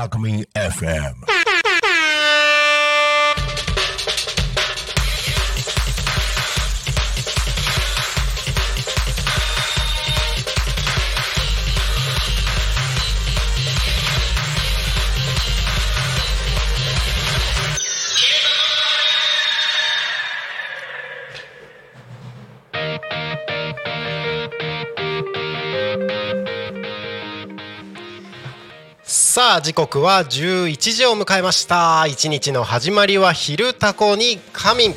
Alchemy FM. さあ時刻は11時を迎えました。一日の始まりは昼タコに仮眠。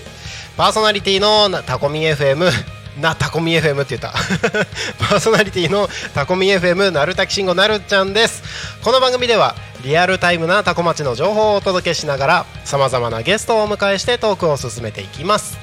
パーソナリティのなタコミ FM なタコミ FM って言った。パーソナリティのタコミ FM なるたきしんごなるちゃんです。この番組ではリアルタイムなタコ町の情報をお届けしながらさまざまなゲストをお迎えしてトークを進めていきます。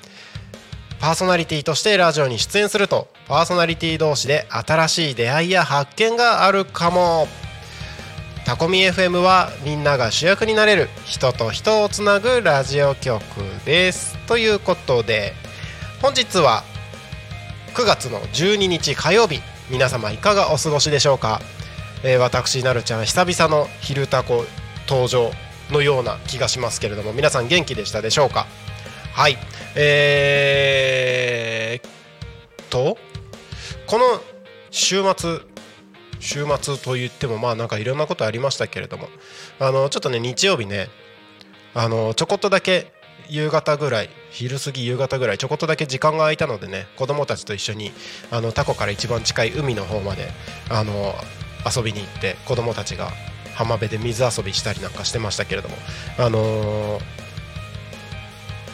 パーソナリティとしてラジオに出演するとパーソナリティ同士で新しい出会いや発見があるかも。タコミ FM はみんなが主役になれる人と人をつなぐラジオ局です。ということで本日は9月の12日火曜日皆様いかがお過ごしでしょうか、えー私なるちゃん久々の「昼タコ」登場のような気がしますけれども皆さん元気でしたでしょうか？はい。えー、とこの週末週末と言ってもまあなんかいろんなことありましたけれどもあのちょっとね日曜日ねあのちょこっとだけ夕方ぐらい昼過ぎ夕方ぐらいちょこっとだけ時間が空いたのでね子供たちと一緒にあのタコから一番近い海の方まであの遊びに行って子供たちが浜辺で水遊びしたりなんかしてましたけれどもあのー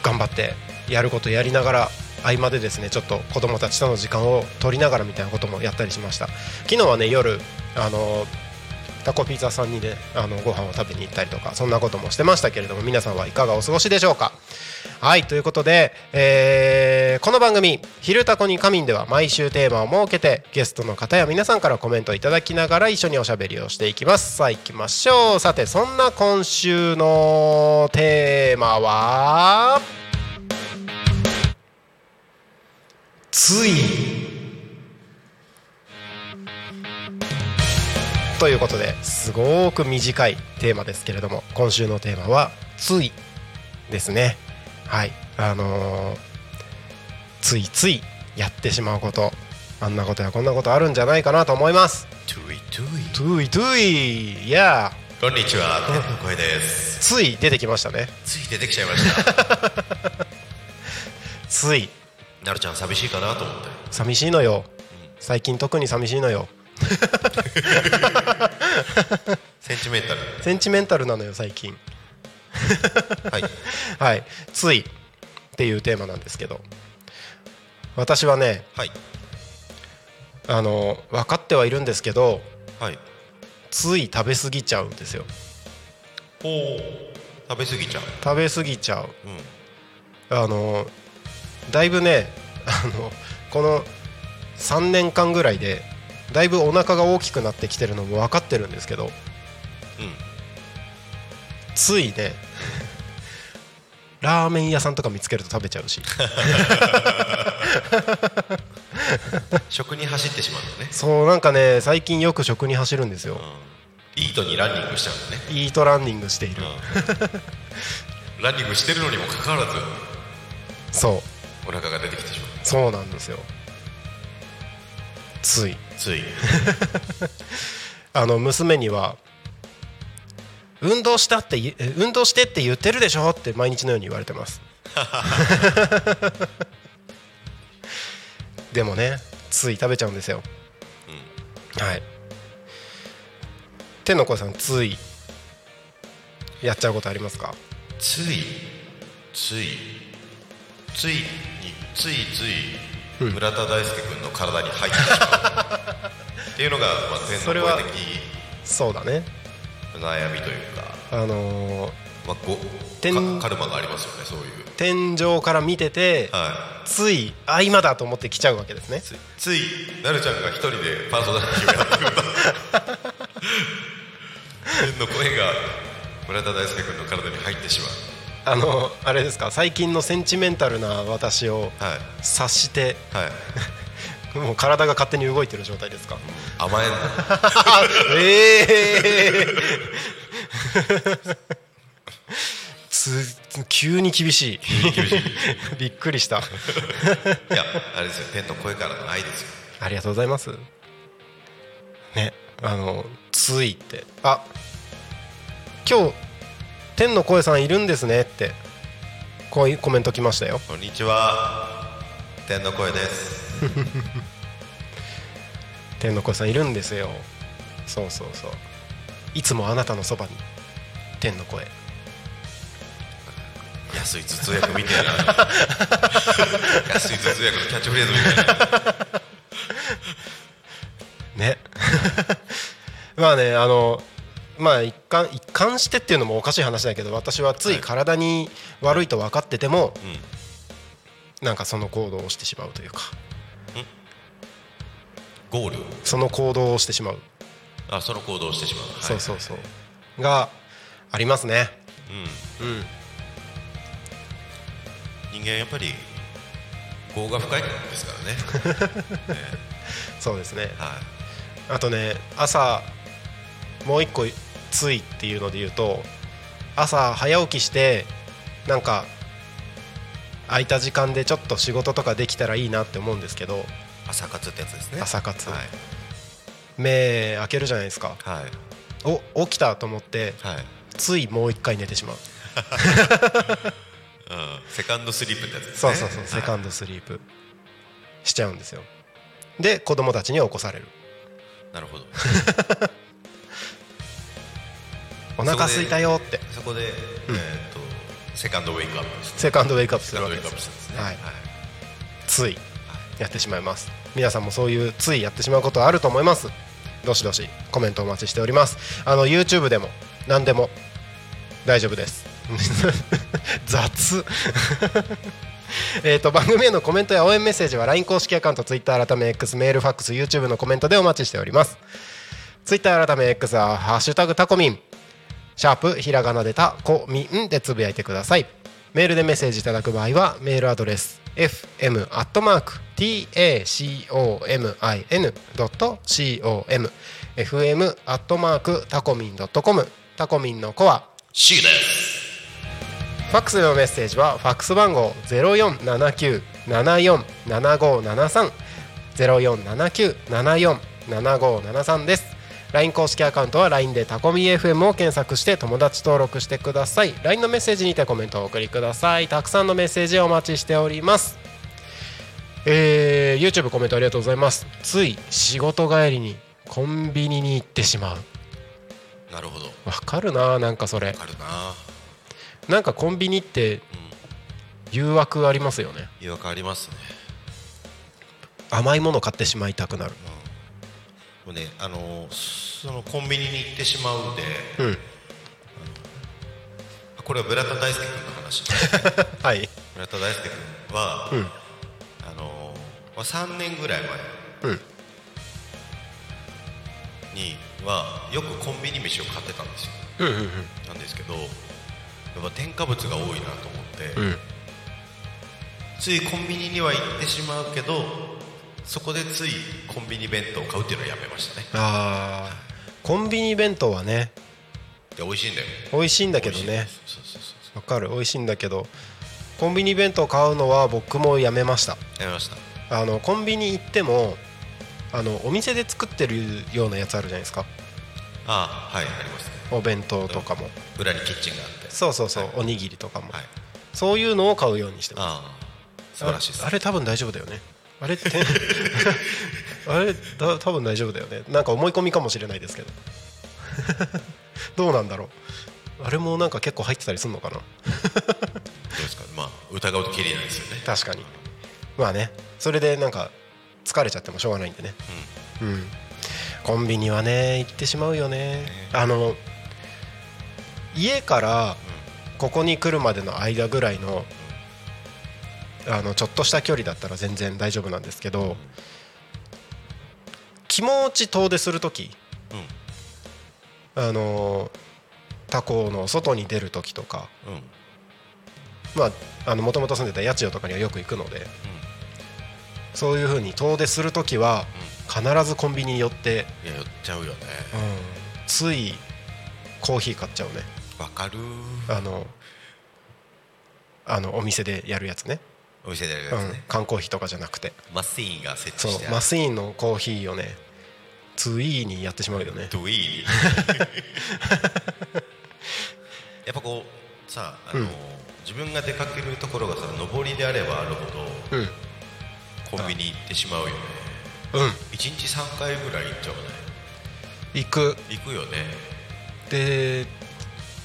頑張ってやることやりながら合間でですねちょっと子供たちとの時間を取りながらみたいなこともやったりしました。昨日はね夜あのタコピザさんにねあのご飯を食べに行ったりとかそんなこともしてましたけれども皆さんはいかがお過ごしでしょうか？はいということで、えーこの番組「昼タコに仮眠」では毎週テーマを設けてゲストの方や皆さんからコメントいただきながら一緒におしゃべりをしていきます。さあ行きましょう。さてそんな今週のテーマは？つい。ということですごく短いテーマですけれども今週のテーマは「つい」ですね。はい。あのーついついやってしまうこと。あんなことやこんなことあるんじゃないかなと思います。トゥイトゥイトゥイトゥイい。やこんにちは天の声です。つい出てきましたね。つい出てきちゃいました。ついなるちゃん寂しいかなと思って。寂しいのよ。最近特に寂しいのよ。センチメンタル。センチメンタルなのよ最近。はい。はい「つい」っていうテーマなんですけど。私はねはい。あの分かってはいるんですけどはい。つい食べ過ぎちゃうんですよ。おお食べ過ぎちゃう。食べ過ぎちゃう。うん。あのだいぶねあのこの3年間ぐらいでだいぶお腹が大きくなってきてるのも分かってるんですけどうん。ついねラーメン屋さんとか見つけると食べちゃうし。食に走ってしまうんだね。そうなんかね最近よく食に走るんですよ。イートにランニングしちゃうんだね。イートランニングしている。うん。ランニングしてるのにもかかわらず。そうお腹が出てきてしまう。そうなんですよ。つい。つい。あの娘には運動したって運動してって言ってるでしょ？って毎日のように言われてます。でもねつい食べちゃうんですよ、はい。天の声さんついやっちゃうことありますか？つい。ついついについつい村田大輔君の体に入ってしまう。っていうのが、まあ、天の声的そうだね。悩みというか、あのーまあ、ご天かカルマがありますよねそういう。天井から見てて、はついあ今だと思って来ちゃうわけですね。いついなるちゃんが一人でパーソナリティをやってくると 天の声が村田大輔君の体に入ってしまうあのあれですか最近のセンチメンタルな私をはい。察してはい。もう体が勝手に動いてる状態ですか？甘えんな ええ つ急に厳しい。びっくりした。いやあれですよ。天の声からの愛ですよ。ありがとうございます。ねあのついって。あ今日天の声さんいるんですねってこういうコメント来ましたよ。こんにちは。天の声です。天の声さんいるんですよ。そうそうそう。いつもあなたのそばに天の声。安い頭痛薬みたいな。安い頭痛薬のキャッチフレーズみたいな。ね。まあねあのまあ一貫一貫してっていうのもおかしい話だけど私はつい体に悪いと分かってても、なんかその行動をしてしまうというか。ゴールその行動をしてしまう、あその行動をしてしまう、はい。そうそうそう。がありますね。うん。うん。人間やっぱり業が深いですからね。そうですね。はあとね朝もう一個ついっていうので言うと朝早起きしてなんか空いた時間でちょっと仕事とかできたらいいなって思うんですけどい朝活ってやつですね。朝活。はい。目開けるじゃないですか。はい。お起きたと思ってはい、ついもう一回寝てしまう。うん、セカンドスリープってやつですね。そうそうそうセカンンドスリープ。しちゃうんですよ。で子供たちには起こされる。なるほど お腹空いたよって。そこで、えーっとセカンドウェイクアップですセカンドウェイクアップするわけです。ね。はい。つい。やってしまいます。皆さんもそういうついやってしまうことあると思います。どしどしコメントお待ちしております。あの YouTube でも何でも大丈夫です。雑。えーと番組へのコメントや応援メッセージは LINE 公式アカウント Twitter 改め X メールファックス YouTube のコメントでお待ちしております。Twitter 改め X は「ハッシュタグタコミン」シャープひらがなでたこみんでつぶやいてください。メールでメッセージいただく場合はメールアドレス fm.tacomin.com fm タコミン .com タコミンの子は C です。ファックスでのメッセージはファックス番号0479747573 0479747573です LINE 公式アカウントは LINE でタコミ FM を検索して友達登録してください。LINE のメッセージにてコメントをお送りください。たくさんのメッセージをお待ちしております。えー、YouTube コメントありがとうございます。つい仕事帰りにコンビニに行ってしまう。なるほど。わわかるななんかそれ。かるな。なんかコンビニって誘惑ありますよね。違和感ありますね。甘いもの買ってしまいたくなるもうねあのそのコンビニに行ってしまうでうん。これは村田大輔君の話。はい。村田大輔君は、うん。あのまあ3年ぐらい前うん。にはよくコンビニ飯を買ってたんですよ。うんうん。なんですけどやっぱ添加物が多いなと思って、うん。ついコンビニには行ってしまうけどそこでついコンビニ弁当を買うっていうのはやめましたね。あー。コンビニ弁当はねで美味しいんだよ。美味しいんだけどね。わかる？美味しいんだけどコンビニ弁当買うのは僕もやめました。やめました。あのコンビニ行ってもあのお店で作ってるようなやつあるじゃないですか。あはいありますね。お弁当とかも。裏にキッチンがあって。そうそうそう、おにぎりとかも、はい。そういうのを買うようにしてます。ああ素晴らしいですああれ多分大丈夫だよねあれって あれだ多分大丈夫だよね。なんか思い込みかもしれないですけど。どうなんだろう。あれもなんか結構入ってたりするのかな。どうですか？まあ疑うときりないですよね。確かに。まあね。それでなんか疲れちゃってもしょうがないんでね。うん、コンビニはね行ってしまうよね。あの家からここに来るまでの間ぐらいのあのちょっとした距離だったら全然大丈夫なんですけど気持ち遠出する時あの他校の外に出る時とかうん。うんまあもともと住んでた八千代とかにはよく行くのでそういう風に遠出する時は必ずコンビニに寄って、いや寄っちゃうよね。ついコーヒー買っちゃうね。わかる。あのあのお店でやるやつねお店でやるやうん。つね、缶コーヒーとかじゃなくて。マスイーンが設そう置してある。マスイーンのコーヒーをねついにやってしまうよね。イー やっぱこうさあの、うん。自分が出かけるところがさ上りであればあるほどうん。コンビニ行ってしまうよね。うん。1日3回ぐらい行っちゃうね。行く。行くよね。で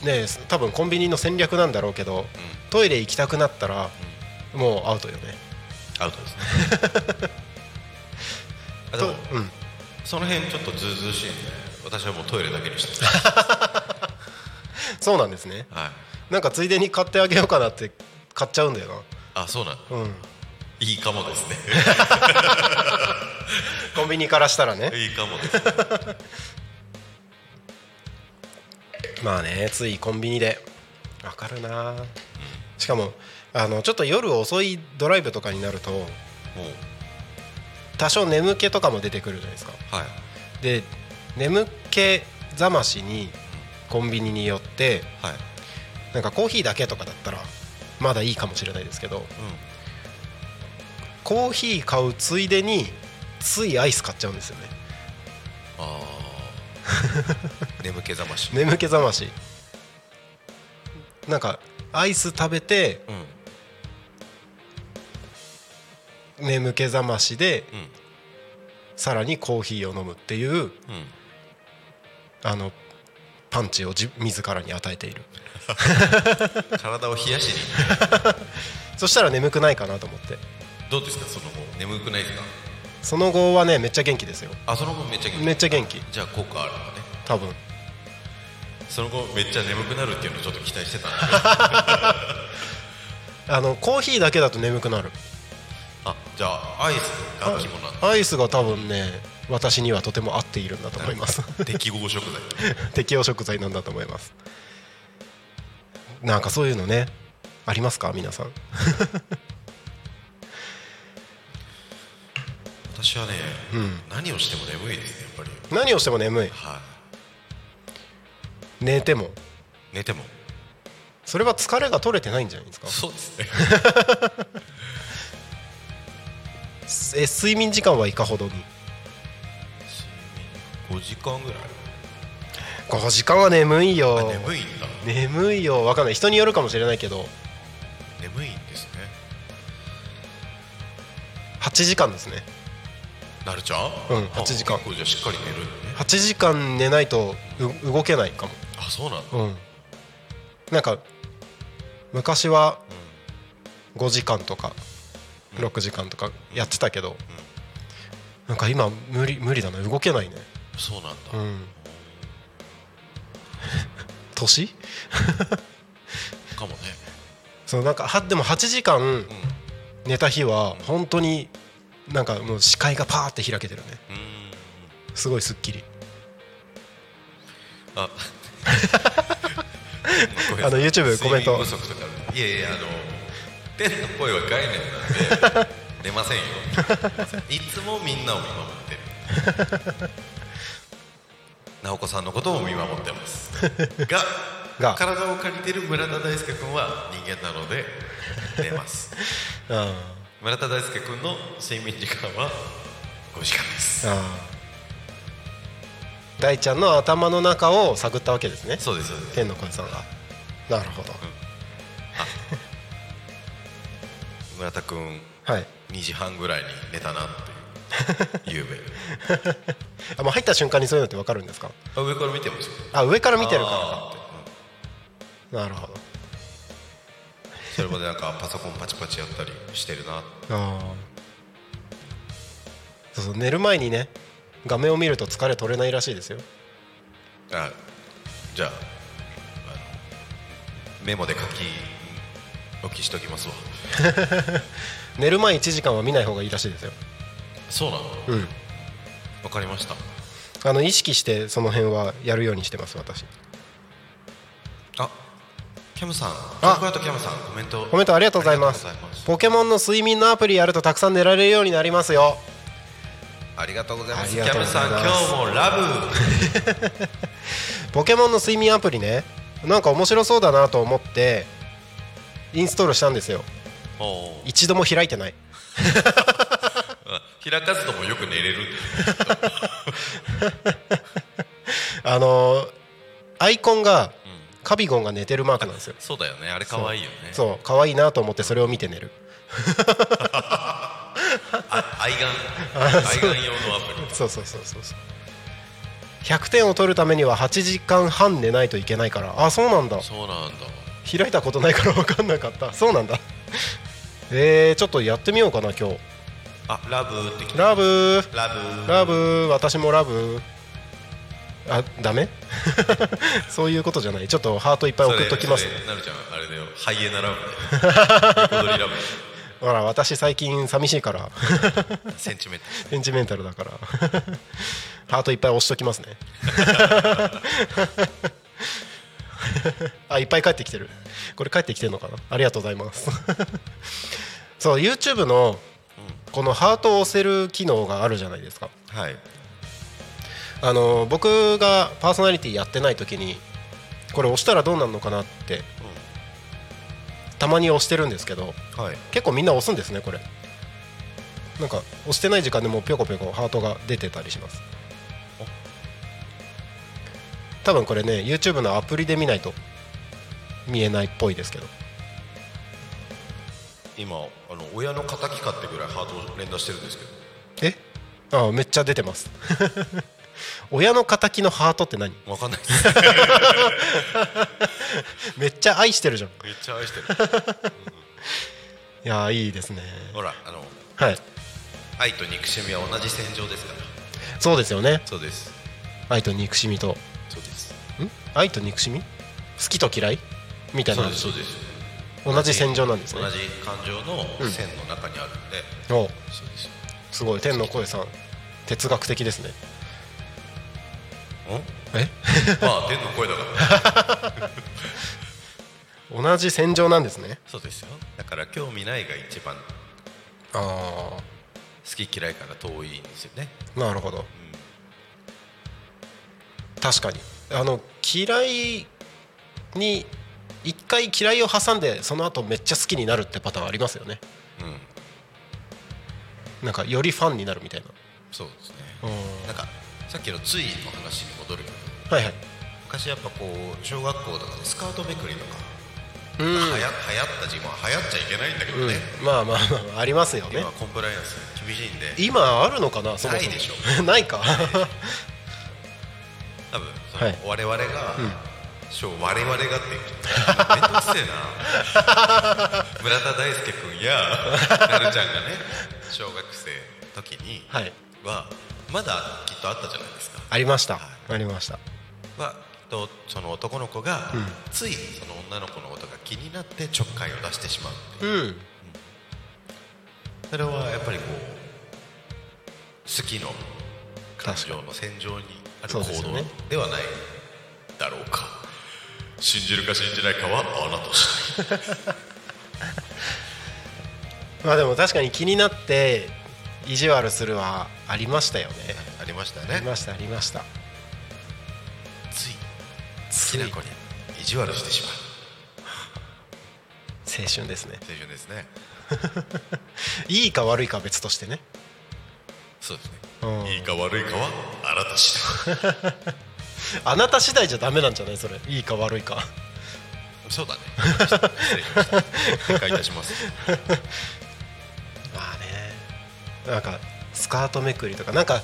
ね多分コンビニの戦略なんだろうけど、トイレ行きたくなったら、もうアウトよね。アウトですね。あでともうん。その辺ちょっとずうずうしいんで私はもうトイレだけにして そうなんですね。はい。なんかついでに買ってあげようかなって買っちゃうんだよあそうなんなうん。いいかもですね。コンビニからしたらね。いいかもですまあねついコンビニで。わかるなしかもあのちょっと夜遅いドライブとかになると多少眠気とかも出てくるじゃないですか。はい。で眠気覚ましにコンビニに寄ってはい。なんかコーヒーだけとかだったらまだいいかもしれないですけどコーヒー買うついでについアイス買っちゃうんですよね。ああ 眠気覚まし。眠気覚まし。なんかアイス食べてうん。眠気覚ましでうん。さらにコーヒーを飲むっていううん。あのパンチを自自らに与えている。体を冷やしに。そしたら眠くないかなと思って。どうですか？その後。眠くないですか？その後はねめっちゃ元気ですよ。あその後めっちゃ元気。めっちゃ元気。じゃあ効果あるのね。多分その後めっちゃ眠くなるっていうのをちょっと期待してた あのコーヒーだけだと眠くなる。あじゃあアイスが肝なんだ。アイスが多分ね私にはとても合っているんだと思います。適合食材。適応食材なんだと思います。なんかそういうのねありますか？皆さん。私はね、うん。何をしても眠いですねやっぱり。何をしても眠い。は寝ても。い寝ても。それは疲れが取れてないんじゃないですか？そうですね。え睡眠時間はいかほどに。5時間ぐらい。5時間は眠いよ。あ眠いんだ。眠いよ。わかんない。人によるかもしれないけど。眠いんですね。8時間ですね。なるちゃん。うんあ8時間。結構じゃあしっかり寝るね。8時間寝ないとう動けないかも。あそうなんだ、うん。なんか昔は5時間とか6時間とかやってたけど、なんか今無理無理だな。動けないね。そうなんだ、うん。年？かもね。そうなんかはでも8時間うん。寝た日は本当になんかもう視界がパーって開けてるね。うん。すごいすっきりああの YouTube コメント。不足とかいやいやあの天の声は概念なんで寝ませんよ。いつもみんなを見守って。る直子さんのことも見守ってます。がが。体を借りてる村田大輔君は人間なので寝ます。あ 村田大輔君の睡眠時間は5時間です。あああ大ちゃんの頭の中を探ったわけですね。そうです天の声さんが。なるほど、村田君はい。2時半ぐらいに寝たなっていう。夕べ。あもう入った瞬間にそういうのって分かるんですか？あ上から見てますよ。あ上から見てるかあー。らなるほど。それまでなんかパソコンパチパチやったりしてるな。ああそうそう寝る前にね画面を見ると疲れ取れないらしいですよ。あじゃあメモで書き置きしときますわ。寝る前1時間は見ない方がいいらしいですよ。そうなの？うん。わかりました。あの意識してその辺はやるようにしてます私。あキャムさん。あ。キャムさんコメント。コメントありがとうございます。ポケモンの睡眠のアプリやるとたくさん寝られるようになりますよありがとうございます。キャムさん今日もラブ。ポケモンの睡眠アプリね。なんか面白そうだなと思ってインストールしたんですよ。一度も開いてない。あ 開かずともよく寝れる あのーアイコンがカビゴンが寝てるマークなんですよ。そうだよね。あれ可愛いよね。そう。可愛いなと思ってそれを見て寝る。あ愛玩。愛玩用のアプリ。そうそうそうそうそう。100点を取るためには8時間半寝ないといけないから。あそうなんだ。そうなんだ。開いたことないから分かんなかった。そうなんだ。えー、ちょっとやってみようかな今日。あラブって来たラブ。ラブ。ラブ。私もラブ。あダメ？そういうことじゃない。ちょっとハートいっぱい送っときます。それそれなるちゃんあれだよ。ハイエナラブ横取りラブほら私最近寂しいから。センチメンタセンチメンタルだから。ハートいっぱい押しときますね。あいっぱい帰ってきてる。これ帰ってきてるのかな？ありがとうございます。そう YouTube のこのハートを押せる機能があるじゃないですか。ルはい。あの僕がパーソナリティやってない時にこれ押したらどうなるのかなってたまに押してるんですけどはい。結構みんな押すんですねこれ。なんか押してない時間でもぴょこぴょこハートが出てたりします。多分これね YouTube のアプリで見ないと見えないっぽいですけど。今あの親の敵かってぐらいハートを連打してるんですけど。え？あめっちゃ出てます。親の敵のハートって何？わかんないです めっちゃ愛してるじゃん。いめっちゃ愛してる。やーいいですね。ほらあのはい。愛と憎しみは同じ戦場ですから。そうですよね。そうです。愛と憎しみと。そうです。ん？愛と憎しみ？好きと嫌い？みたいな。そうですそうです。同じ戦場なんですね。同じ感情の線の中にあるんで、お。そうです。すごい。天の声さん哲学的ですね。んえ？まあ天の声だから 同じ戦場なんですね。そうですよ。だから興味ないが一番。あ好き嫌いから遠いんですよね。あなるほど、確かに。あの嫌いに一回嫌いを挟んでその後めっちゃ好きになるってパターンありますよね。うん。なんかよりファンになるみたいな。そうですね。うん。なんかさっきのついの話に戻るはいはい。昔やっぱこう小学校とかでスカートめくりとか、うん、流行流行った時期は流行っちゃいけないんだけどね、うん、まあまあまあありますよね。今コンプライアンス厳しいんで。今あるのかなそもそも。ないでしょ。ないか。多分はい。我々が、小我々がって言うとめんどくせえな。村田大輔君やなるちゃんがね小学生の時にはい。はまだきっとあったじゃないですか。ありました、はありましたはとその男の子が、うんついその女の子のことが気になってちょっかいを出してしまうっていう。うん。それはやっぱりこう好きの感情の戦場にある行動ではないだろうか信じるか信じないかはあなた次第まあでも確かに気になって意地悪するはありましたよね。ありましたありねましたありましたきな子に意地悪してしまう。青春ですね。青春ですね。いいか悪いかは別としてね。そうですね。うん。いいか悪いかはああなた次第。あなた次第じゃダメなんじゃないそれ。いいか悪いか。そうだね。失礼いたします。まあね。なんかスカートめくりとか。なんか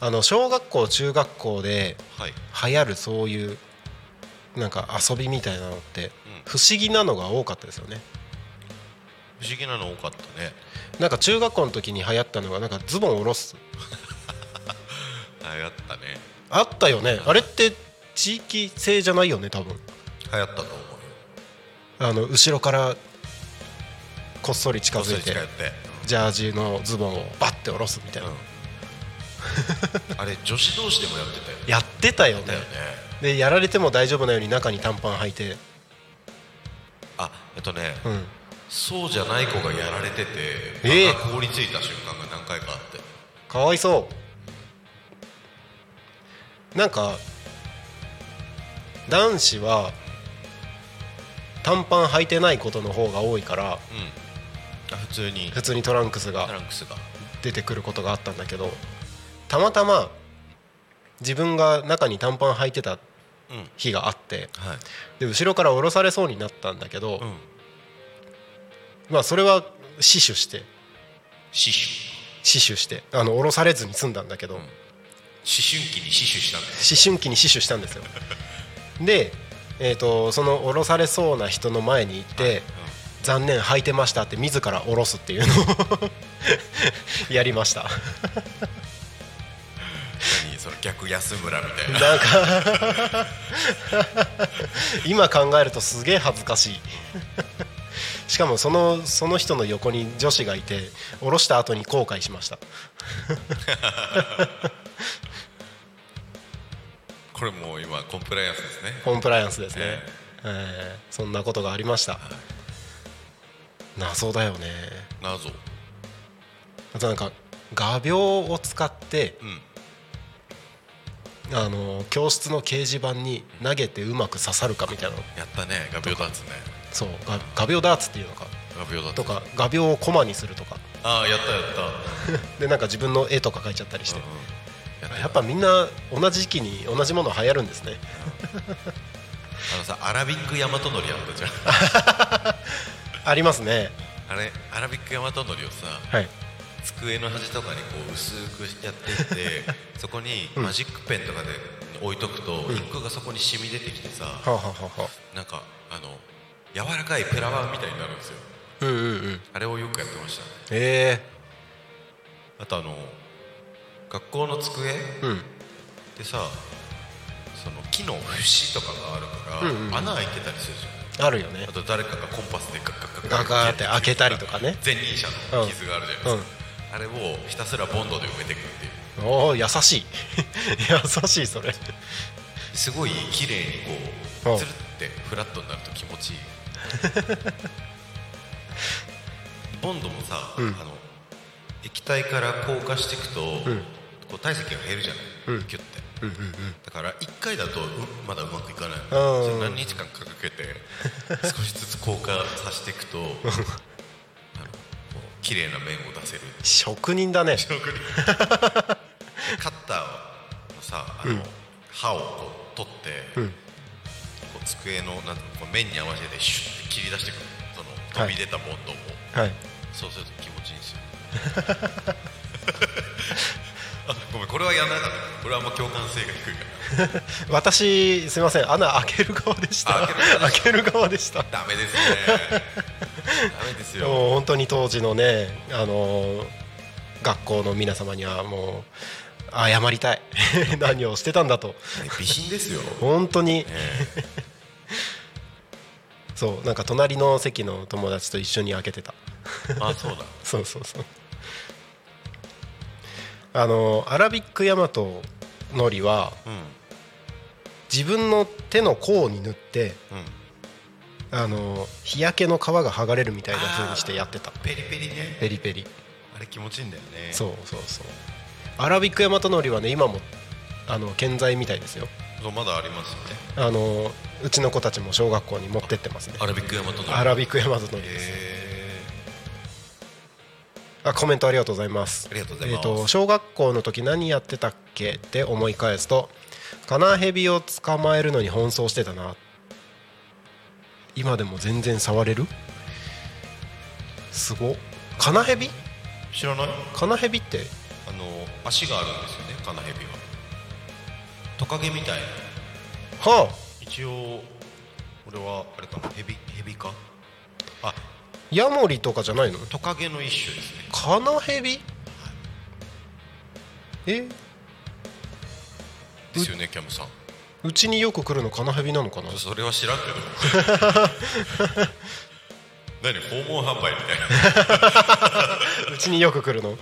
あの小学校中学校ではい。流行るそういうなんか遊びみたいなのって不思議なのが多かったですよね。不思議なの多かったね。なんか中学校の時に流行ったのがなんかズボン下ろす。流行ったね。あったよね。あれって地域性じゃないよね多分。流行ったと思うよ。あの後ろからこっそり近づいてジャージのズボンをバッて下ろすみたいな、うん。あれ女子同士でもやってたよね。やってたよねでやられても大丈夫なように中に短パン履いて。あえっとね、うん。そうじゃない子がやられててええ。場が凍りついた瞬間が何回かあって。かわいそう。なんか男子は短パン履いてないことの方が多いからうん。あ普通に。普通にトランクストが。出てくることがあったんだけどたまたま自分が中に短パン履いてたうん日があってはい。で後ろから降ろされそうになったんだけど、うん。まあそれは死守して死守。死守してあの降ろされずに済んだんだけど、思春期に死守したんだよ思春期に死守したんですよ。で、えー、とその降ろされそうな人の前に行って「残念履いてました」って自ら降ろすっていうのを やりました。何その逆安村みたいな。なんか今考えるとすげえ恥ずかしい。しかもそのその人の横に女子がいて降ろした後に後悔しました。これもう今コンプライアンスですね。コンプライアンスですね、ええ。ーそんなことがありました。謎だよね。謎。あとなんか画鋲を使ってうんあの教室の掲示板に投げてうまく刺さるかみたいなの。やったね画鋲ダーツね。そうが画鋲ダーツっていうのか。画鋲ダーツ。とか画鋲をコマにするとか。ああやったやった。でなんか自分の絵とか描いちゃったりして。うんうん。やっぱみんな同じ時期に同じもの流行るんですね。あのさアラビック大和のりあったじゃん。ありますね。あれアラビック大和のりをさはい机の端とかにこう薄くやっていって そこにマジックペンとかで置いとくと、インクがそこに染み出てきてさ、はあ、はあは。なんかあの柔らかいプラバンみたいになるんですよ。うんうんうん。あれをよくやってました。ねえ。あとあの学校の机えうん。でさその木の節とかがあるから、うんうん穴開いてたりするじゃん。あるよね。あと誰かがコンパスでガッガッガッガガーって開けたりとかね。前任者の傷があるじゃないですか、あれをひたすらボンドで埋めていくっていう。おお優しい。優しいそれ。すごい綺麗にうん。こうつるってフラットになると気持ちいい。ボンドもさ、うん。あの液体から硬化していくと、ん。こう体積が減るじゃない、うん。キュッて。うんうんうん。だから1回だとうまだうまくいかない。何日間かけて少しずつ硬化させていくと綺麗な面を出せる。職人だね。カッターのさあの、うん。刃をこう取って、うん。こう机のなんこう面に合わせてシュッて切り出してくる。その飛び出たボンドを、はい。そうすると気持ちいいんですよ。あ ごめんこれはやんなかった。これはあんま共感性が低いから。私すいません。穴開ける側でした。あ開ける側でした。ダメですね。ダメですよ。もう本当に当時のねあの学校の皆様にはもう謝りたい。何をしてたんだと。備品ですよ、本当に。え。そうなんか隣の席の友達と一緒に開けてた。えあそうだ。そうそうそうあのアラビックヤマトのりはうん自分の手の甲に塗ってうんあの日焼けの皮が剥がれるみたいな風にしてやってた。ペリペリね。ペリペリ。あれ気持ちいいんだよね。そうそうそう。アラビックヤマトのりはね今もあの健在みたいですよ。そうまだありますよね。あのうちの子たちも小学校に持ってってますね。アラビックヤマトのアラビックヤマトのりですへあコメントありがとうございます。ありがとうございます。えー、と小学校の時何やってたっけ？って思い返すとカナヘビを捕まえるのに奔走してたな。今でも全然触れる？すごっ。カナヘビ？知らない。カナヘビって？あの足があるんですよねカナヘビは。トカゲみたいな。はあ。一応俺はあれかなヘビヘビか？あヤモリとかじゃないの？トカゲの一種ですね。カナヘビ？え？ですよねキャムさん。うちによく来るのカナヘビなのかな？それは知らんけど。何？訪問販売みたいな。うちによく来るの？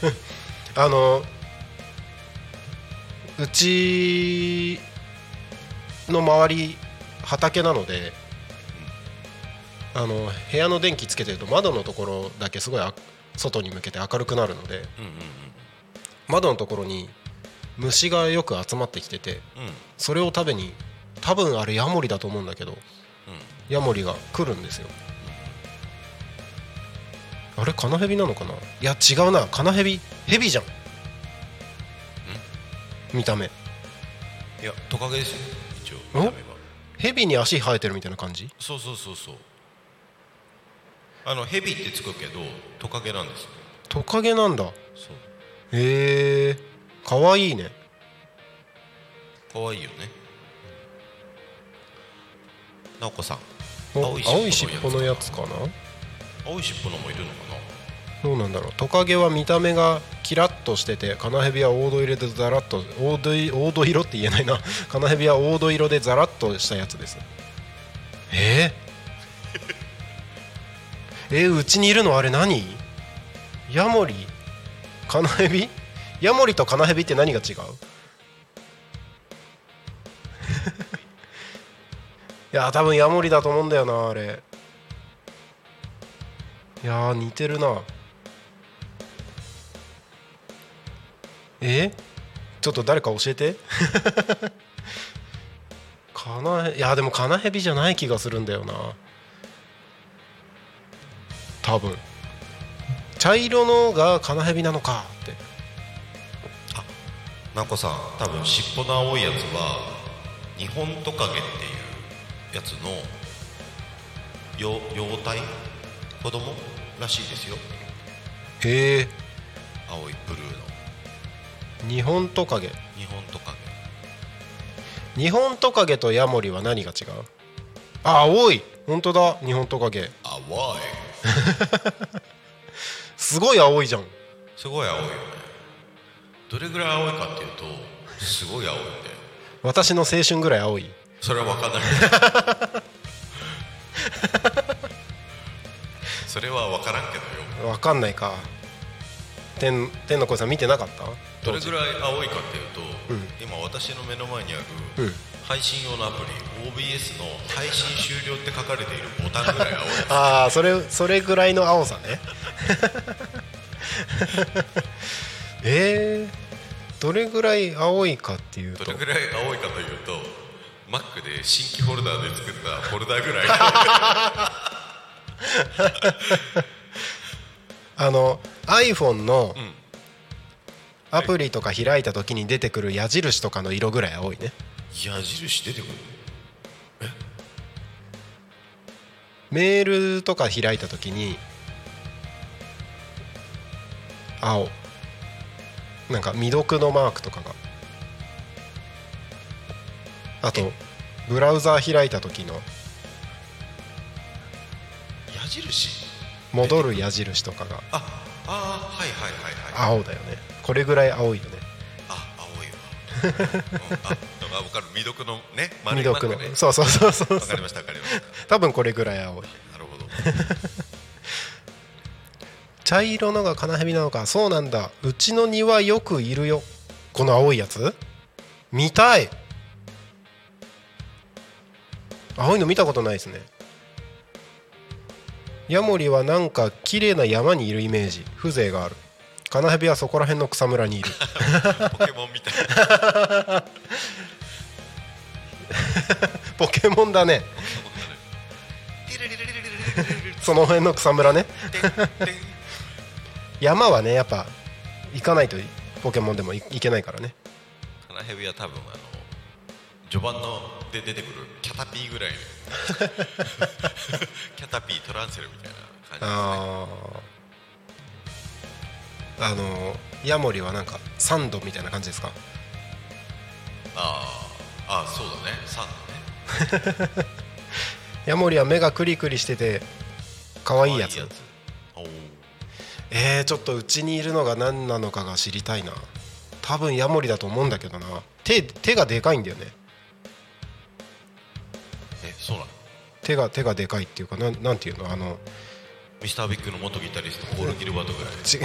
あのうちの周り畑なのであの部屋の電気つけてると窓のところだけすごいあ外に向けて明るくなるので窓のところに虫がよく集まってきててそれを食べに多分あれヤモリだと思うんだけどヤモリが来るんですよ。あれカナヘビなのかな？いや違うな。カナヘビヘビじゃん。見た目。いやトカゲですよ。一応ヘビに足生えてるみたいな感じ？そうそうそうそうあのヘビってつくけどトカゲなんですよ。トカゲなんだ。そう。へえ。かわいいね。可愛いよね。直子さんお青い尻尾のやつかな？青い尻尾のもいるのかな？どうなんだろう？トカゲは見た目がキラッとしててカナヘビは黄土色でザラッと黄土い黄土色って言えないな。カナヘビは黄土色でザラッとしたやつです。え。ー、えーうちにいるのあれ何？ヤモリ？カナヘビ？ヤモリとカナヘビって何が違う？いや多分ヤモリだと思うんだよなあれ。いや似てるな。え？ちょっと誰か教えて。カナヘいやでもカナヘビじゃない気がするんだよな。多分。茶色のがカナヘビなのかって。直子さん多分尻尾の青いやつは日本トカゲっていうやつの幼幼体？子供らしいですよ。へえ。青いブルーの。日本トカゲ。日本トカ日本トカゲとヤモリは何が違う？あ青い。本当だ。日本トカゲ。ゲ淡いすごい青いじゃん。すごい青いよね。どれぐらい青いかっていうとすごい青いんだよ。私の青春ぐらい青い。それは分かんない。それは分からんけどよ。わかんないか。天天の声さん見てなかった？どれぐらい青いかっていうと、うん。今私の目の前にあるうん配信用のアプリ OBS の配信終了って書かれているボタンぐらい青い ああそれそれぐらいの青さね。えー、どれぐらい青いかっていうと。どれぐらい青いかというと Mac で新規フォルダーで作ったフォルダーぐらい。あの iPhone のん。アプリとか開いた時に出てくる矢印とかの色ぐらい青いね矢印出てくるメールとか開いた時に青。なんか未読のマークとかが。あとブラウザー開いた時の。矢印？戻る矢印とかが。ああーはいはいはいはい。青だよね。これぐらい青いよね。あ青いわ、うん、ああ分かる未読のね丸いマークね。のそうそうそうそう。分かりました分かりました多分これぐらい青い。なるほど茶色のがカナヘビなのか。そうなんだ。うちの庭よくいるよ。この青いやつ？見たい。青いの見たことないですね。ヤモリはなんか綺麗な山にいるイメージ。風情がある。カナヘビはそこら辺の草むらにいる。ポケモンみたいな ポケモンだね。その辺の草むらね。山はねやっぱ行かないとポケモンでも行けないからね。カナヘビは多分あの序盤ので出てくるキャタピーぐらい キャタピートランセルみたいな感じですね。あのヤモリはなんかサンドみたいな感じですか？ああそうだね。サンド。ヤモリは目がクリクリしてて可愛いやつ。可愛おーえー、ちょっとうちにいるのが何なのかが知りたいな。多分ヤモリだと思うんだけどな。手手がでかいんだよね。えそうなの？手が手がでかいっていうかなんなんていうの？あのミスタービッグの元ギタリストポール・ギルバートぐらい。ち違う。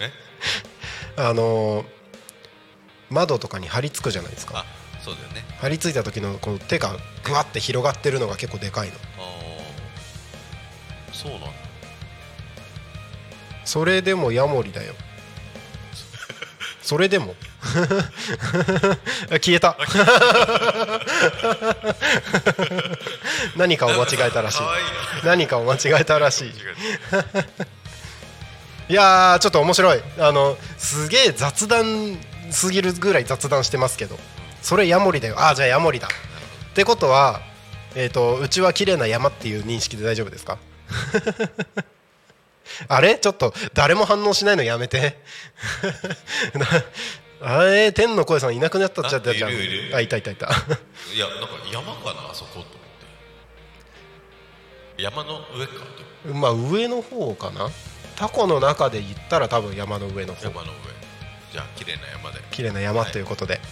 え？あの窓とかに張り付くじゃないですか。あそうだよね。張り付いた時のこの手がぐわって広がってるのが結構でかいの。ああそうなんだそれでもヤモリだよ。それでも。あ 消えた。何かを間違えたらしい。何かを間違えたらしい。いやーちょっと面白い。あのすげえ雑談すぎるぐらい雑談してますけどそれヤモリだよ。ああじゃあヤモリだ。ってことはえっ、とうちは綺麗な山っていう認識で大丈夫ですか？あれ？ちょっと誰も反応しないのやめて。な あれ天の声さんいなくなったっちゃったじゃん。あいたいたいた。いやなんか山かなあそこと思って。山の上かとまあ上の方かな。タコの中で言ったら多分山の上の方。山の上。じゃあ綺麗な山で。綺麗な山ということで、はい、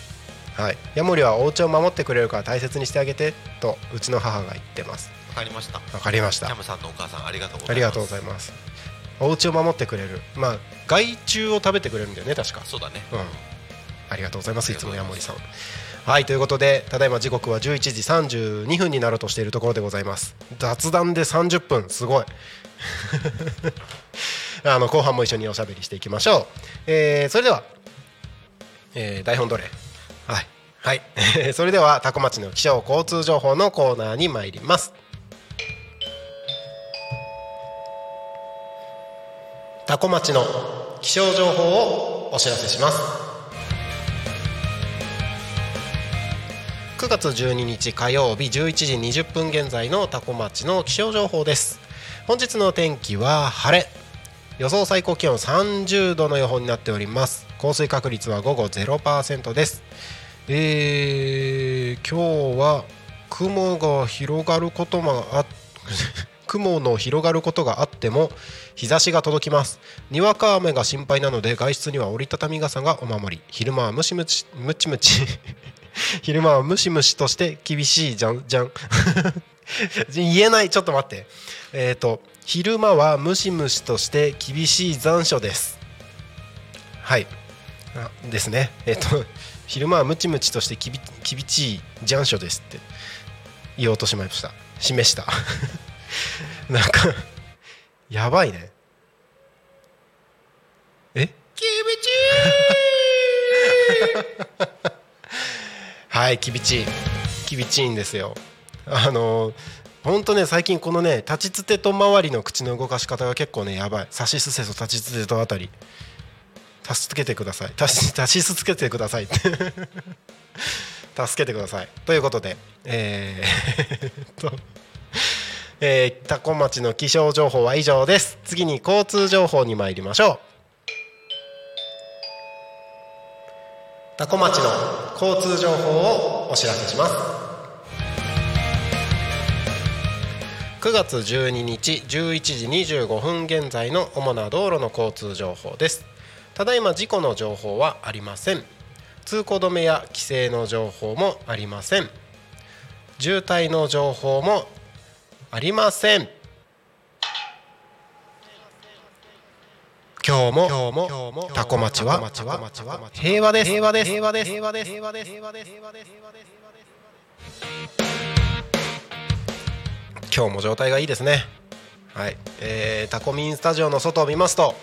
ヤモリはお家を守ってくれるから大切にしてあげてとうちの母が言ってます。わかりました。わかりました。キャムさんのお母さんありがとうございます。ありがとうございます。お家を守ってくれる。まあ害虫を食べてくれるんだよね確か。そうだね。うん。ありがとうございますいつもヤモリさん。はいということでただいま時刻は11時32分になろうとしているところでございます。雑談で30分。すごい。あの後半も一緒におしゃべりしていきましょう、えーそれでは、えー台本どれ？はい。それでは多古町の気象交通情報のコーナーに参ります。多古町の気象情報をお知らせします。9月12日火曜日11時20分現在の多古町の気象情報です。本日の天気は晴れ。予想最高気温30度の予報になっております。降水確率は午後0%です。えー、今日は雲が広がることもあ 雲の広がることがあっても日差しが届きます。にわか雨が心配なので外出には折りたたみ傘がお守り。昼間はムシムチムチムチ。昼間はムシムシとして厳しいじゃんじゃん言えない。ちょっと待って。えっ、と昼間はムシムシとして厳しい残暑です。はい。あですね。えっ、と昼間はムチムチとしてきび厳しい残暑ですって言おうとしました。示した。なんかやばいね。え？はいきびちい。きびちいんですよ。あのほんとね最近このね立ちつてと周りの口の動かし方が結構ねやばい。さしすせと立ちつてとあたり助けてください。足しつけてください。助けてください。ということでえー、っとえー、タコ町の気象情報は以上です。次に交通情報に参りましょう。タコ町の交通情報をお知らせします。9月12日11時25分現在の主な道路の交通情報です。ただいま事故の情報はありません。通行止めや規制の情報もありません。渋滞の情報もありません。今日も今日も今日もタコ町は平和です平和です。平和です。平和です。平和です。平和です。平和です。今日も状態がいいですね。はい、えー、タコミンスタジオの外を見ますと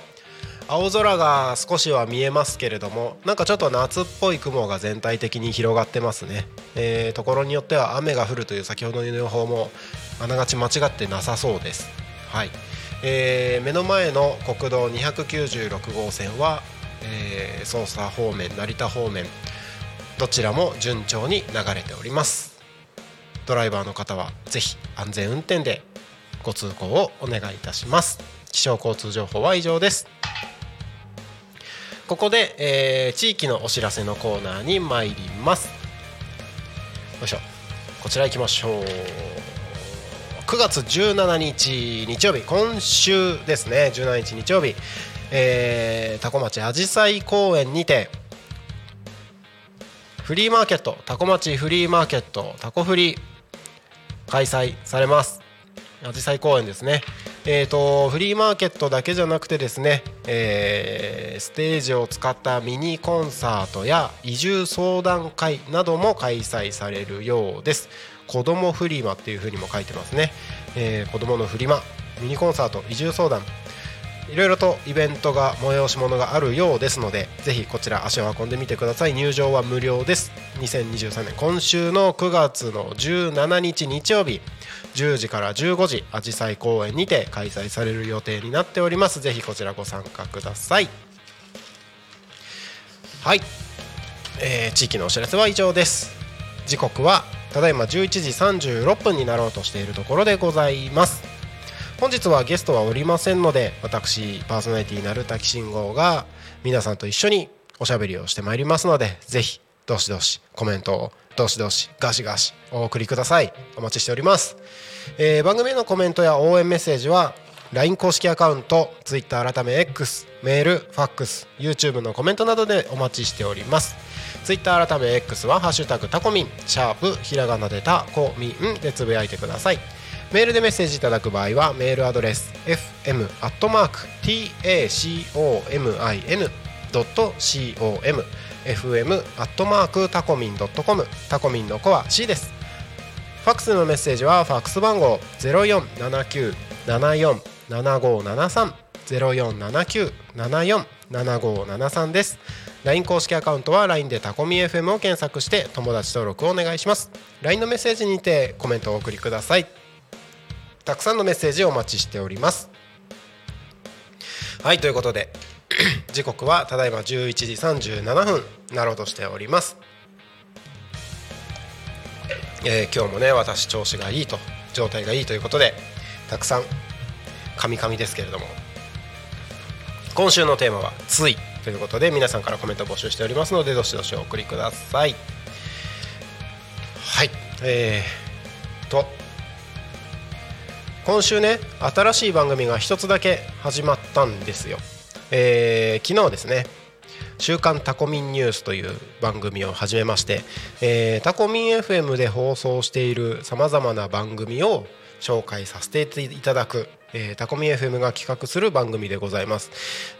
青空が少しは見えますけれどもなんかちょっと夏っぽい雲が全体的に広がってますね、えー、ところによっては雨が降るという先ほどの予報もあながち間違ってなさそうです。はい、えー目の前の国道296号線は、えー、捜査方面成田方面どちらも順調に流れております。ドライバーの方はぜひ安全運転でご通行をお願いいたします。気象交通情報は以上です。ここで、えー地域のお知らせのコーナーに参ります。よいしょ。こちら行きましょう。9月17日日曜日今週ですね。17日日曜日、えー、多古町あじさい公園にてフリーマーケット多古町フリーマーケットタコフリ開催されます。あじさい公園ですね。えー、とフリーマーケットだけじゃなくてですね、えーステージを使ったミニコンサートや移住相談会なども開催されるようです。子どもフリマっていうふうにも書いてますね、えー子どものフリマミニコンサート移住相談いろいろとイベントが催し物があるようですのでぜひこちら足を運んでみてください。入場は無料です。2023年今週の9月の17日日曜日10時から15時あじさい公園にて開催される予定になっております。ぜひこちらご参加ください。はい、えー地域のお知らせは以上です。時刻はただいま11時36分になろうとしているところでございます。本日はゲストはおりませんので私パーソナリティなるたきしんごが皆さんと一緒におしゃべりをしてまいりますのでぜひどしどしコメントをどしどしガシガシお送りください。お待ちしております、えー番組へのコメントや応援メッセージは LINE 公式アカウント Twitter 改め X メールファックス YouTube のコメントなどでお待ちしております。ツイッター改め X は「ハッシュタグタコミン」シャープひらがなでタコミンでつぶやいてください。メールでメッセージいただく場合はメールアドレス fm.tacomin.com fm タコミン .com タコミンの子は C です。ファックスのメッセージはファックス番号0479747573 0479747573です。LINE 公式アカウントは LINE でタコミ FM を検索して友達登録をお願いします。LINE のメッセージにてコメントをお送りください。たくさんのメッセージをお待ちしております。はいということで 時刻はただいま11時37分なろうとしております。えー今日もね私調子がいいと状態がいいということでたくさんカミカミですけれども。今週のテーマは「つい」ということで皆さんからコメント募集しておりますのでどしどしお送りください。はいえー、今週ね新しい番組が一つだけ始まったんですよ、えー昨日ですね「週刊タコミンニュース」という番組を始めまして、えータコミン FM で放送しているさまざまな番組を紹介させていただく、えータコミン FM が企画する番組でございます、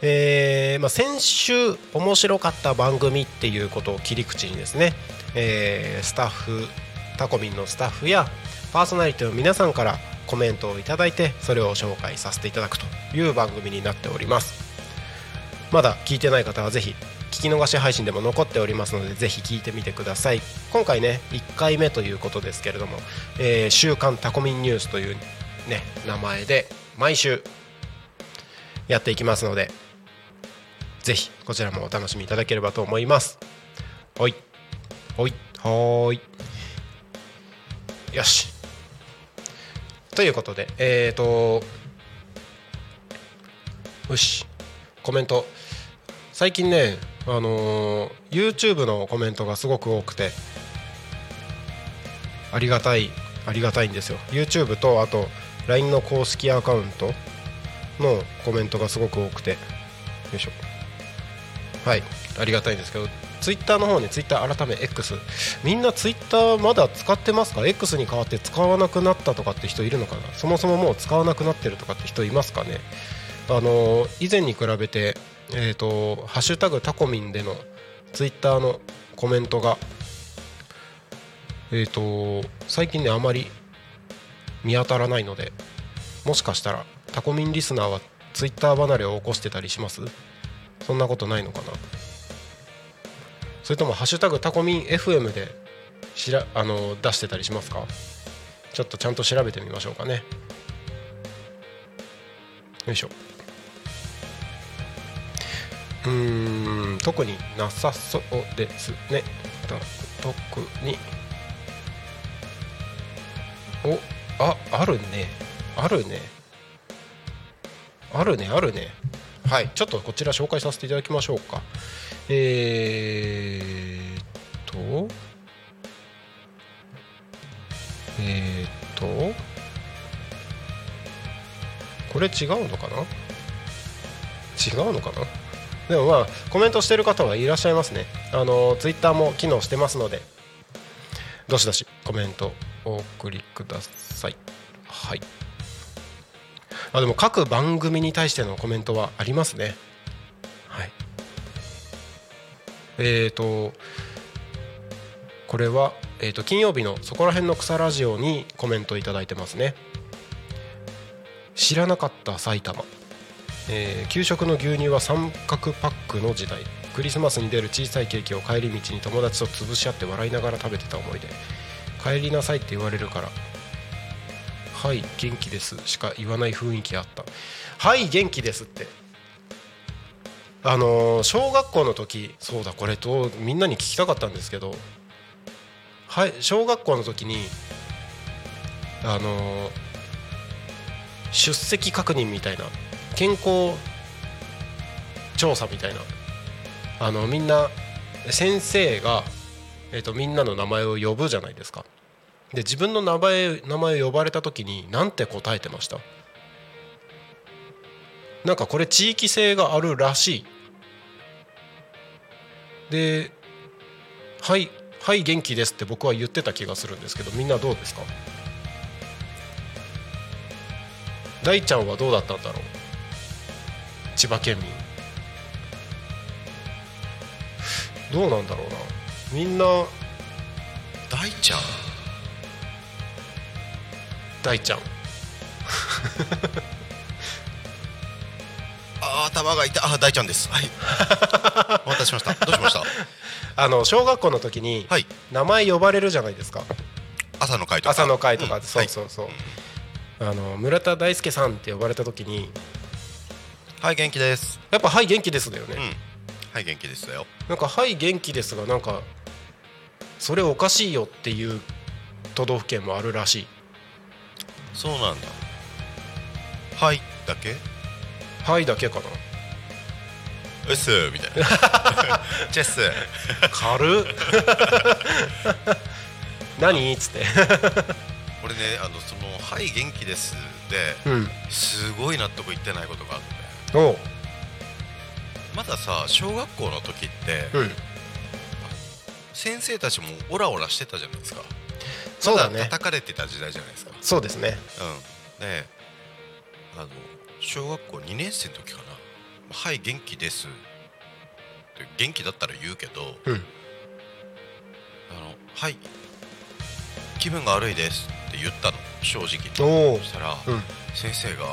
えーまあ、先週面白かった番組っていうことを切り口にですね、えースタッフタコミンのスタッフやパーソナリティの皆さんからコメントをいただいてそれを紹介させていただくという番組になっております。まだ聞いてない方はぜひ聞き逃し配信でも残っておりますのでぜひ聞いてみてください。今回ね1回目ということですけれども「えー週刊タコミンニュース」というね名前で毎週やっていきますのでぜひこちらもお楽しみいただければと思います。ほいほいほーい。よし。ということでえーとよしコメント。最近ねあのー YouTube のコメントがすごく多くてありがたいありがたいんですよ。YouTube とあと LINE の公式アカウントのコメントがすごく多くて。よいしょ。はいありがたいんですけど Twitter の方ね Twitter 改め X みんな Twitter まだ使ってますか？X に代わって使わなくなったとかって人いるのかな？そもそももう使わなくなってるとかって人いますかね？あの以前に比べてえっ、とハッシュタグタコミンでのツイッターのコメントがえっ、と最近ねあまり見当たらないのでもしかしたらタコミンリスナーはツイッター離れを起こしてたりします？そんなことないのかな？それともハッシュタグタコミン FM でしらあの出してたりしますか？ちょっとちゃんと調べてみましょうかね。よいしょ。うーん特になさそうですね。特に。おああるね。あるね。あるねあるね。はいちょっとこちら紹介させていただきましょうか。えー、っとえー、っとこれ違うのかな？違うのかな？でもまあコメントしてる方はいらっしゃいますね。あのツイッターも機能してますのでどしどしコメントお送りください。はい。あでも各番組に対してのコメントはありますね。えーとこれは、えー、と金曜日のそこら辺の草ラジオにコメントいただいてますね。知らなかった埼玉、えー給食の牛乳は三角パックの時代。クリスマスに出る小さいケーキを帰り道に友達と潰し合って笑いながら食べてた思い出。帰りなさいって言われるから。はい元気です。しか言わない雰囲気あった。はい元気ですって。あの小学校の時そうだこれとみんなに聞きたかったんですけどはい小学校の時にあの出席確認みたいな健康調査みたいなあのみんな先生が、えー、とみんなの名前を呼ぶじゃないですか。で自分の名前名前を呼ばれた時に何て答えてました？なんかこれ地域性があるらしい。で「はいはい元気です」って僕は言ってた気がするんですけどみんなどうですか？大ちゃんはどうだったんだろう？千葉県民。どうなんだろうな？みんな大ちゃん？大ちゃん。あー頭が痛い。あー大ちゃんです。はい。お待たせしました。どうしました？あの小学校の時にはい。名前呼ばれるじゃないですか。朝の会とか。朝の会とか、うん。そうそうそう、あの村田大輔さんって呼ばれた時にはい元気です。やっぱ「はい元気です」だよね、うん。はい元気ですだよ。なんか「はい元気です」がなんかそれおかしいよっていう都道府県もあるらしい。そうなんだ。はいだけ「はい」だけかな。うっすーみたいな。チェス軽っ。何？っつって。俺ねあのその「はい元気です」でうん。すごい納得いってないことがあって。おう。まださ小学校の時ってうん。先生たちもオラオラしてたじゃないですか。そうだね。ま叩かれてた時代じゃないですか。そうですね。うん。であの小学校2年生の時かな「はい元気です」って元気だったら言うけどうん。あのはい気分が悪いですって言ったの。正直そしたら、うん。先生が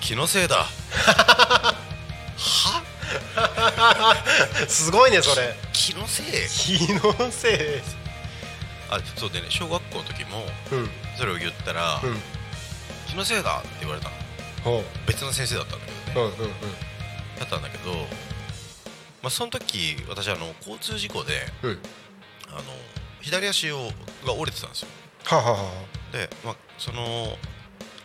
気のせいだ は？すごいねそれ。気のせい？気のせい。あそうでね小学校の時もうん。それを言ったら、うん気のせいだって言われたの別の先生だったんだけどね、だったんだけど、まあ、その時私あの交通事故でうん。あの左足をが折れてたんですよ。はあはあはで、まあ、その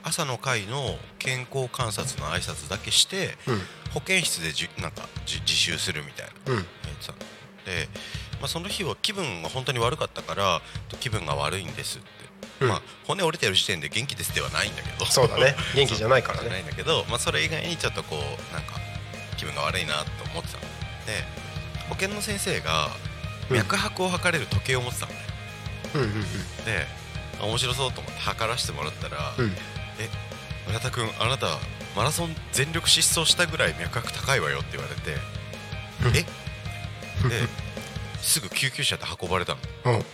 朝の会の健康観察の挨拶だけして保健室でじなんかじ自習するみたいなうん。やってたの。で、まあ、その日は気分が本当に悪かったから気分が悪いんですって、うんまあ、骨折れてる時点で元気ですではないんだけど。そうだね。元気じゃないからじゃなねいんだけど、まあ、それ以外にちょっとこうなんか気分が悪いなと思ってたの。で保健の先生がうん。脈拍を測れる時計を持ってたのね、うんうんであ面白そうと思って測らせてもらったらうんうん。え村田君あなたマラソン全力疾走したぐらい脈拍高いわよって言われてうん。えですぐ救急車で運ばれたの。うん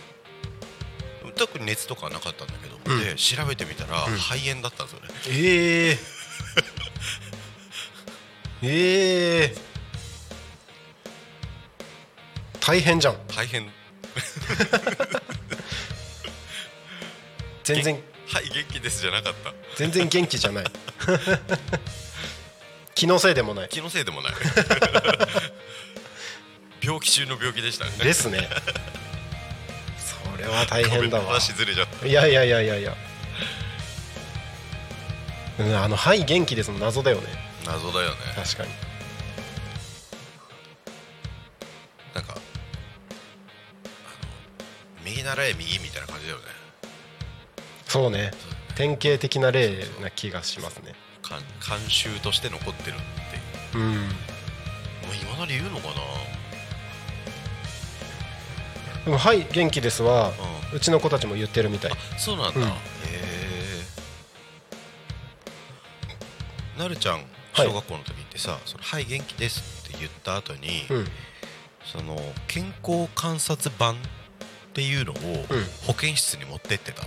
特に熱とかはなかったんだけど、うん。で調べてみたらうん。肺炎だったんですよね、え えええ大変じゃん。大変。全然。はい元気ですじゃなかった。全然元気じゃない。気のせいでもない。気のせいでもない。病気中の病気でしたね。ですね。それは大変だわ。ずれちゃった。いやいやいやいやいや。うんあの「はい元気です」の謎だよね。謎だよね。確かに。なんかあの右習え右みたいな感じだよね。そうね。典型的な例な気がしますね。慣慣習として残ってるっていう。うん。もう今だに言うのかな？でも「はい元気ですは」ううちの子たちも言ってるみたい。あそうなんだ、うん。へえなるちゃんはい。小学校の時ってさ「そのはい元気です」って言った後に、うん。その健康観察版っていうのをうん。保健室に持ってってた、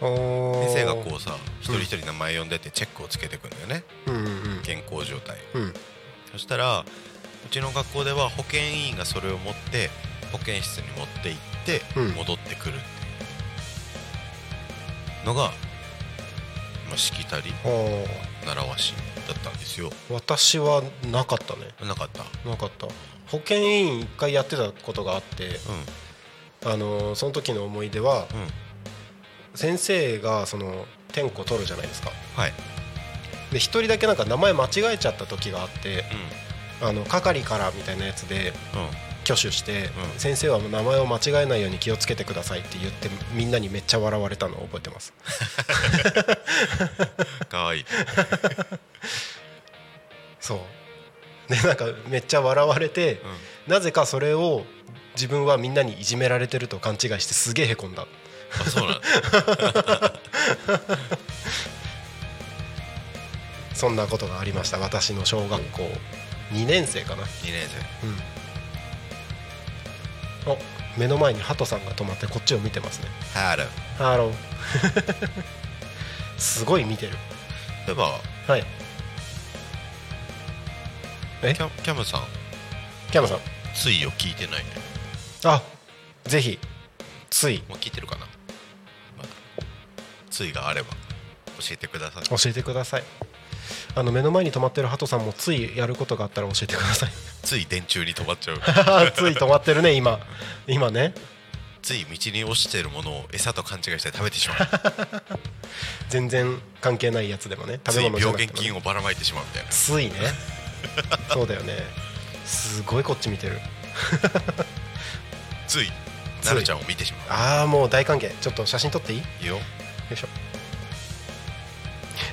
先生がこうさ一人一人名前呼んでってチェックをつけていくんだよね。うんうん健康状態うん。そしたらうちの学校では保健委員がそれを持って保健室に持って行ってうん。戻ってくるっていうのが、まあ、しきたり習わしだったんですよ。私はなかったね。なかった？なかった。保健委員一回やってたことがあってうあのーその時の思い出はんうん。先生がその点呼取るじゃないですか。はい。で一人だけなんか名前間違えちゃった時があってうあの係からみたいなやつでんうん。挙手して、うん。先生は名前を間違えないように気をつけてくださいって言ってみんなにめっちゃ笑われたのを覚えてます。かわいい。そう。でなんかめっちゃ笑われて、なぜかそれを自分はみんなにいじめられてると勘違いしてすげえへこんだ。あそうなんだ。そんなことがありました。私の小学校2年生かな。2年うん。お目の前にハトさんが止まってこっちを見てますね。生 hello hello すごい見てる。例えば。はい。え？キャキャムさん。キャムさん。ついを聞いてないね。あぜひ。つい。もう聞いてるかな。まだ。ついがあれば教えてください。教えてくださいあの目の前に止まってるハトさんもついやることがあったら教えてください。つい電柱に止まっちゃう。つい止まってるね今。今ね。つい道に落ちてるものを餌と勘違いして食べてしまう。全然関係ないやつでもね食べ物じゃなくてもね。病原菌をばらまいてしまうみたいな。ついね。そうだよね。すごいこっち見てる。ついなるちゃんを見てしまああもう大歓迎。ちょっと写真撮っていい？よういいよいしょ。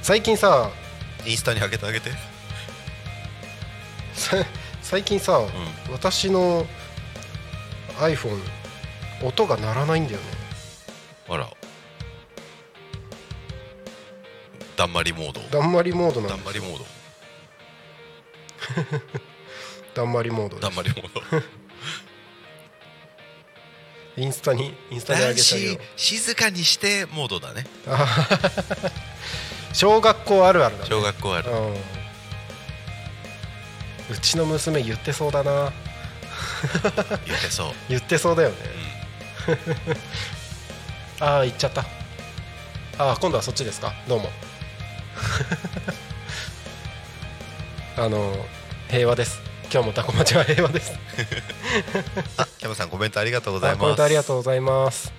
最近さインスタに上げてあげて。さ最近さ、私の iPhone 音が鳴らないんだよね。あら。だんまりモード。だんまりモードなんでだんまりモード。だんまりモードだんまりモード。インスタにインスタに上げたよ静かにしてモードだね 小学校あるあるだね。小学校ある。うん。うちの娘言ってそうだな。言ってそう。言ってそうだよね、ああ行っちゃった。ああ今度はそっちですか？どうも。あの平和です。今日もタコ町は平和です。あキャムさんコメントありがとうございあコメンますトありがとうございます、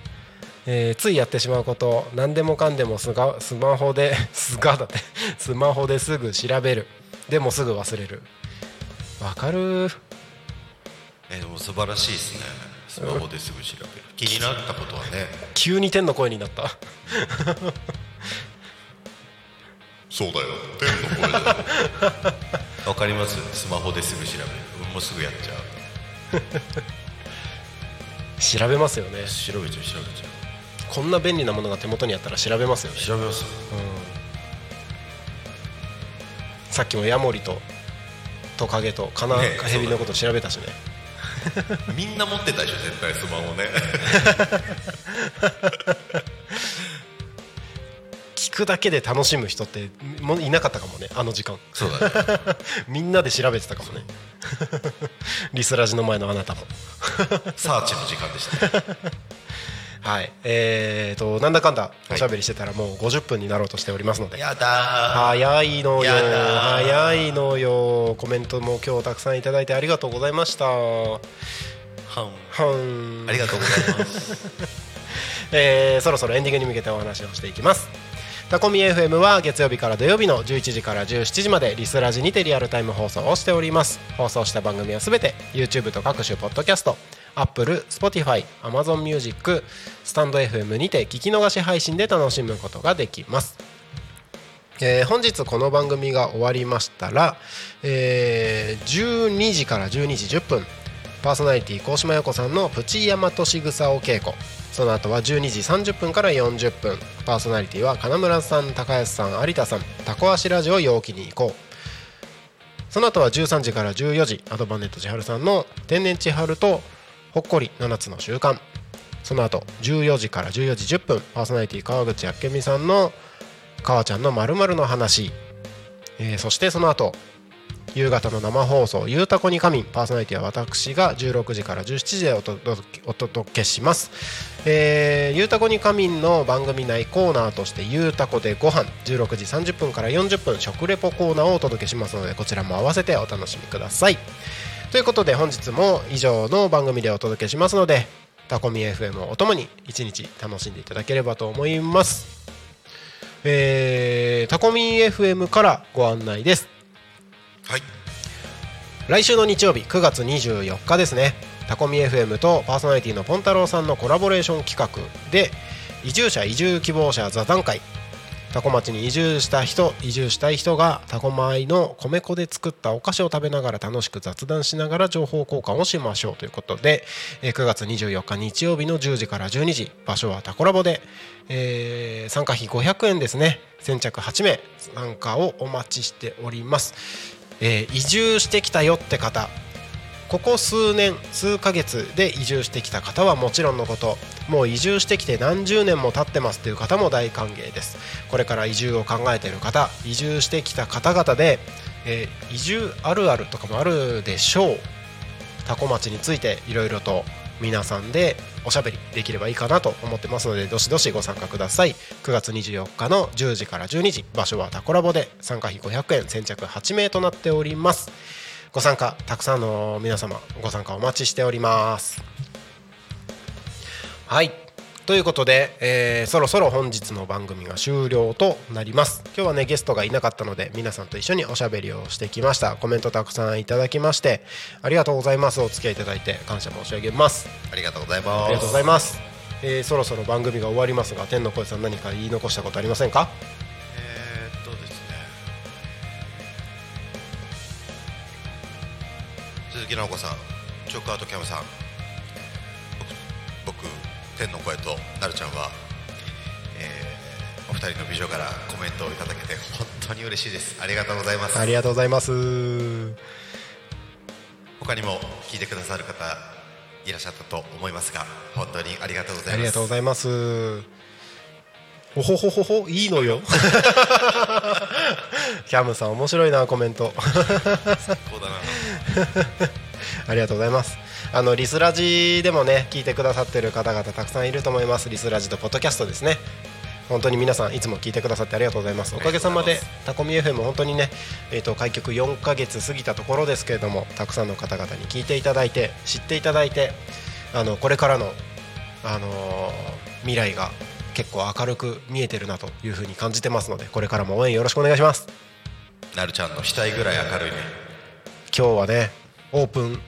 えーついやってしまうこと何でもかんでもスガスマホで スガだって スマホですぐ調べる。でもすぐ忘れる。わかる？えでも素晴らしいですね。スマホですぐ調べる。気になったことはね。急に天の声になった。そうだよ。天の声だよ。わかります？スマホですぐ調べる。もうすぐやっちゃ調べますよね。う調べちゃう調べちゃこんな便利なものが手元にあったら調べますよね。う調べますさっきもヤモリとトカゲとカナねヘビのこと調べたしね。みんな持ってたでしょ絶対スマホね。聞くだけで楽しむ人ってもういなかったかもねあの時間。そうだね。みんなで調べてたかもね。リスラジの前のあなたも。サーチの時間でしたねはい。えー、となんだかんだおしゃべりしてたらもう50分になろうとしておりますので、やだ早いのよ早いのよコメントも今日たくさんいただいてありがとうございました。ははんんありがとうございます。えーそろそろエンディングに向けてお話をしていきます。タコミ FM は月曜日から土曜日の11時から17時までリスラジにてリアルタイム放送をしております。放送した番組はすべて YouTube と各種ポッドキャスト Apple、Spotify、Amazon Music、スタンド FM にて聞き逃し配信で楽しむことができます。えー本日この番組が終わりましたら、えー12時から12時10分パーソナリティ高島陽子さんのプチ大和しぐさお稽古。その後は12時30分から40分パーソナリティは金村さん高安さん有田さんタコ足ラジオ陽気に行こう。その後は13時から14時アドバンネット千春さんの天然千春とほっこり7つの習慣。その後14時から14時10分パーソナリティ川口明美さんの川ちゃんのまるの話、えーそしてその後夕方の生放送「ゆうたこに仮眠」パーソナリティは私が16時から17時でお届けします、えー、ゆうたこに仮眠の番組内コーナーとして「ゆうたこでご飯16時30分から40分食レポコーナーをお届けしますのでこちらも合わせてお楽しみください。ということで本日も以上の番組でお届けしますのでタコミ FM をおともに一日楽しんでいただければと思います。えー、タコミ FM からご案内です。はい。来週の日曜日9月24日ですね。タコミ FM とパーソナリティのポンタロウさんのコラボレーション企画で移住者移住希望者座談会タコ町に移住した人移住したい人がタコ米の米粉で作ったお菓子を食べながら楽しく雑談しながら情報交換をしましょうということで9月24日日曜日の10時から12時場所はタコラボで、えー参加費500円ですね。先着8名参加をお待ちしております、えー移住してきたよって方ここ数年数ヶ月で移住してきた方はもちろんのこともう移住してきて何十年も経ってますという方も大歓迎です。これから移住を考えている方移住してきた方々で、えー移住あるあるとかもあるでしょう。タコ町についていろいろと皆さんでおしゃべりできればいいかなと思ってますのでどしどしご参加ください。9月24日の10時から12時場所はタコラボで参加費500円先着8名となっております。ご参加たくさんの皆様ご参加お待ちしております。はい。ということで、えーそろそろ本日の番組が終了となります。今日はねゲストがいなかったので皆さんと一緒におしゃべりをしてきました。コメントたくさんいただきましてありがとうございます。お付き合いいただいて感謝申し上げます。ありがとうございます。ありがとうございます、えーそろそろ番組が終わりますが天の声さん何か言い残したことありませんか？木直子さんチョークアウトキャムさん僕僕天の声となるちゃんは、えーお二人の美女からコメントをいただけて本当に嬉しいです。ありがとうございます。ありがとうございます。他にも聞いてくださる方いらっしゃったと思いますが本当にありがとうございます。ありがとうございます。ほほほほほいいのよ。キャムさん面白いなコメント。こうだな ありがとうございます。あのリスラジでもね聞いてくださってる方々たくさんいると思います。リスラジとポッドキャストですね。本当に皆さんいつも聞いてくださってありがとうございます。おかげさまでタコミ FM 本当にね、えー、と開局4ヶ月過ぎたところですけれどもたくさんの方々に聞いていただいて知っていただいてあのこれからの、あのー未来が結構明るく見えてるなというふうに感じてますのでこれからも応援よろしくお願いします。なるちゃんの額ぐらい明るいね。今日はねオープン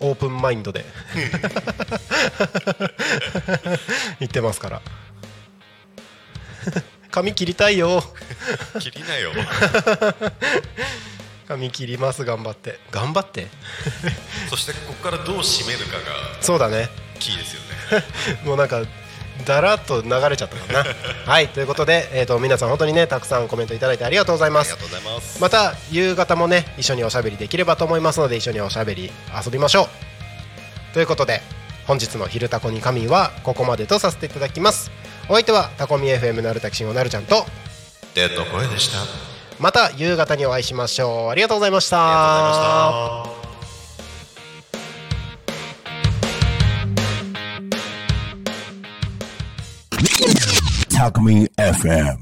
オープンマインドで 言ってますから。髪切りたいよ。切りなよ。髪切ります頑張って。頑張って？そしてここからどう締めるかがそうだね。キーですよね。もうなんかだらっと流れちゃったかな。はいということで、えー、と皆さん本当にねたくさんコメントいただいてありがとうございます。また夕方もね一緒におしゃべりできればと思いますので一緒におしゃべり遊びましょう。ということで本日の「昼タコに神」はここまでとさせていただきます。お相手はタコミ FM なるたきしんごなるちゃんと天の声でした。あまた夕方にお会いしましょう。ありがとうございました。りがとうございました Talk Me FM.